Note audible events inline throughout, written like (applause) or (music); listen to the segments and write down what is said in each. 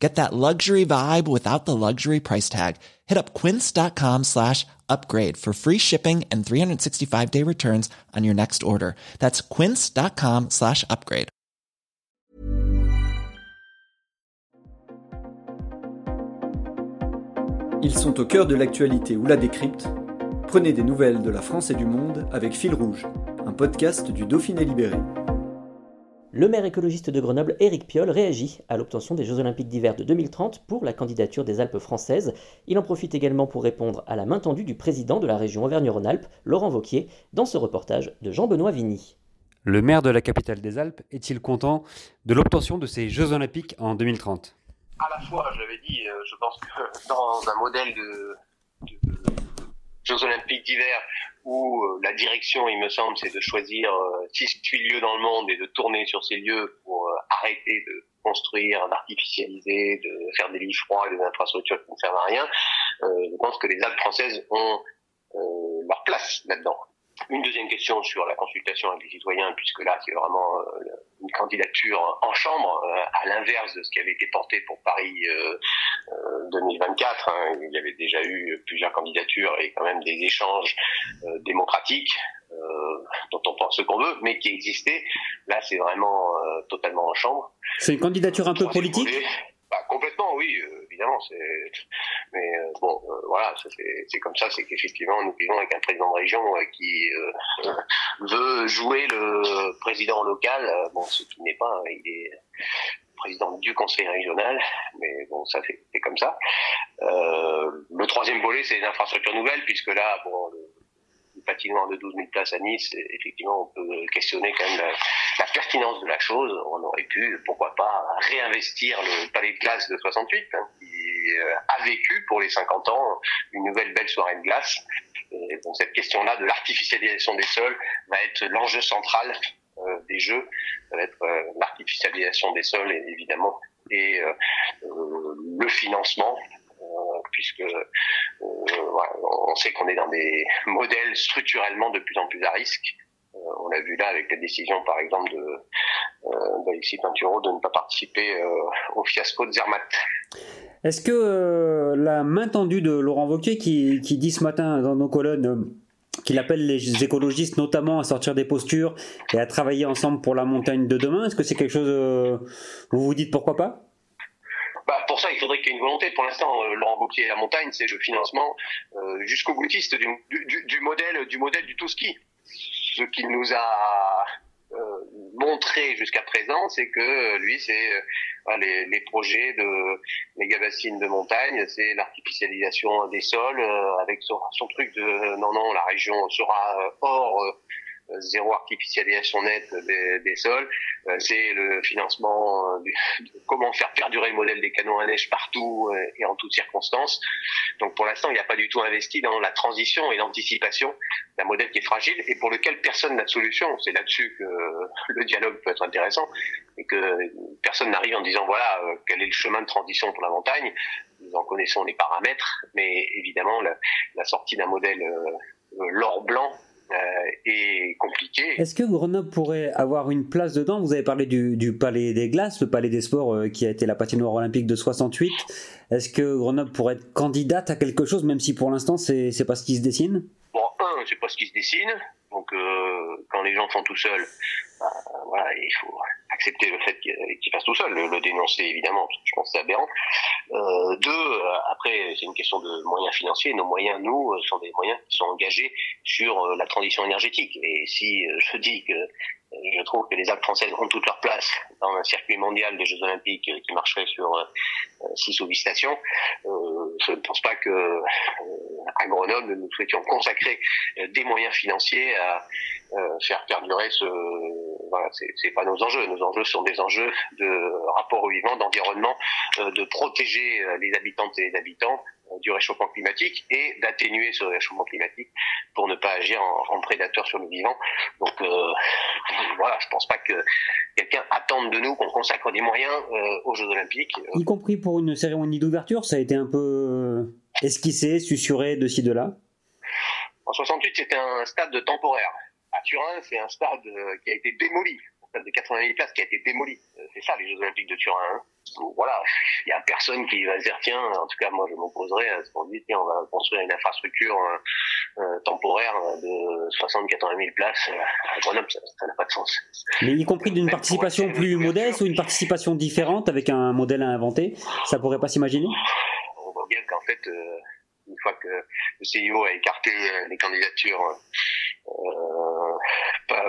Get that luxury vibe without the luxury price tag. Hit up quince.com slash upgrade for free shipping and 365 day returns on your next order. That's quince.com slash upgrade. Ils sont au cœur de l'actualité ou la décrypte. Prenez des nouvelles de la France et du monde avec Fil Rouge, un podcast du Dauphiné Libéré. Le maire écologiste de Grenoble, Éric Piolle, réagit à l'obtention des Jeux Olympiques d'hiver de 2030 pour la candidature des Alpes françaises. Il en profite également pour répondre à la main tendue du président de la région Auvergne-Rhône-Alpes, Laurent Vauquier, dans ce reportage de Jean-Benoît Vigny. Le maire de la capitale des Alpes est-il content de l'obtention de ces Jeux Olympiques en 2030 À la fois, je l'avais dit, euh, je pense que (laughs) dans un modèle de Jeux Olympiques d'hiver où euh, la direction, il me semble, c'est de choisir euh, six, huit lieux dans le monde et de tourner sur ces lieux pour euh, arrêter de construire, d'artificialiser, de faire des lits froids des infrastructures qui ne servent à rien. je pense que les Alpes françaises ont leur place là-dedans. Une deuxième question sur la consultation avec les citoyens, puisque là, c'est vraiment une candidature en chambre, à l'inverse de ce qui avait été porté pour Paris 2024. Hein. Il y avait déjà eu plusieurs candidatures et quand même des échanges démocratiques dont on pense ce qu'on veut, mais qui existaient. Là, c'est vraiment totalement en chambre. C'est une candidature un peu politique? bah, complètement, oui, évidemment. Mais bon, voilà, c'est comme ça, c'est qu'effectivement, nous vivons avec un président de région qui veut jouer le président local. bon, ce qui n'est pas, il est président du conseil régional, mais bon, ça comme ça. Euh, le troisième volet, c'est les infrastructures nouvelles, puisque là, bon, le, patinoire de 12 000 places à Nice, effectivement, on peut questionner quand même la, pertinence de la chose. On aurait pu, pourquoi pas, réinvestir le palais de glace de 68, hein, qui euh, a vécu pour les 50 ans une nouvelle belle soirée de glace. Cette question-là de l'artificialisation des sols va être l'enjeu central euh, des jeux, ça va être l'artificialisation des sols évidemment et le financement puisque on sait qu'on est dans des (laughs) modèles structurellement de plus en plus à risque. on l'a vu là avec la décision, par exemple, de d'Alexis Pinturo de ne pas participer au fiasco de Zermatt. Est-ce que la main tendue de Laurent Wauquiez, qui, dit ce matin dans nos colonnes qu'il appelle les écologistes notamment à sortir des postures et à travailler ensemble pour la montagne de demain. Est-ce que c'est quelque chose, euh, vous vous dites pourquoi pas? Il faudrait qu'il y ait une volonté. Pour l'instant, euh, Laurent Wauquiez et la montagne, c'est le financement euh, jusqu'au boutiste du, du, du, modèle du modèle du tout ski. Ce qu'il nous a euh, montré jusqu'à présent, c'est que lui, c'est les, les, projets de méga bassines de montagne, c'est l'artificialisation des sols avec son, son, truc de non non, la région sera hors zéro artificialisation nette des, sols, euh, c'est le financement euh, de comment faire perdurer le modèle des canons à neige partout euh, et en toutes circonstances. Donc pour l'instant, il n'y a pas du tout investi dans la transition et l'anticipation d'un modèle qui est fragile et pour lequel personne n'a de solution. C'est là-dessus que le dialogue peut être intéressant et que personne n'arrive en disant voilà quel est le chemin de transition pour la montagne. Nous en connaissons les paramètres, mais évidemment la, sortie d'un modèle l'or blanc est compliqué. Est-ce que Grenoble pourrait avoir une place dedans? Vous avez parlé du, Palais des Glaces, le Palais des Sports euh, qui a été la patinoire olympique de 68. Est-ce que Grenoble pourrait être candidate à quelque chose, même si pour l'instant c'est pas ce qui se dessine? Bon, un, c'est pas ce qui se dessine. Donc euh, quand les gens font tout seuls, bah, voilà, il faut accepter le fait qu'il fasse tout seul, le, dénoncer évidemment, je pense que c'est aberrant. Euh, deux, euh, après c'est une question de moyens financiers. Nos moyens, nous, sont des moyens qui sont engagés sur la transition énergétique. Et si je dis que je trouve que les Alpes françaises ont toute leur place dans un circuit mondial des Jeux Olympiques qui marcherait sur six ou huit stations. Je ne pense pas que à Grenoble nous souhaitions consacrer des moyens financiers à faire perdurer ce voilà, c'est pas nos enjeux. Nos enjeux sont des enjeux de rapport au vivant, d'environnement, euh, de protéger euh, les habitantes et les habitants euh, du réchauffement climatique et d'atténuer ce réchauffement climatique pour ne pas agir en, prédateur sur le vivant. Donc voilà, je pense pas que quelqu'un attende de nous qu'on consacre des moyens aux Jeux Olympiques. Y compris pour une cérémonie d'ouverture, ça a été un peu esquissé, susurré de ci de là. En 68, c'était un stade temporaire. À Turin, c'est un stade qui a été démoli stade de 80 000 places qui a été démoli. Euh, c'est ça les Jeux Olympiques de Turin. Hein. voilà, il (laughs) y a personne qui va se dire tiens, en tout cas moi je m'opposerai à ce qu'on dit tiens on va construire une infrastructure euh, euh temporaire de 60-80 000 places à Grenoble, ça n'a pas de sens. Mais y compris d'une participation plus modeste ou une participation différente avec un modèle à inventer, ça pourrait pas s'imaginer? On voit bien qu'en fait, euh, une fois que le CIO a écarté les candidatures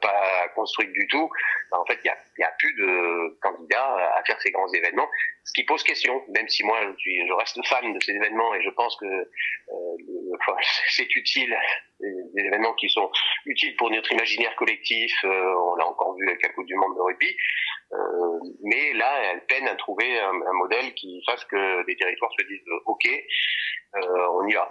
pas, construite du tout, ben, en fait, il y a, a, plus de candidats à faire ces grands événements, ce qui pose question, même si moi, je, reste fan de ces événements et je pense que euh, (laughs) c'est utile, des événements qui sont utiles pour notre imaginaire collectif, euh, on l'a encore vu avec la Coupe du Monde de rugby, euh, mais là, elle peine à trouver un, un, modèle qui fasse que les territoires se disent « Ok, on y va ».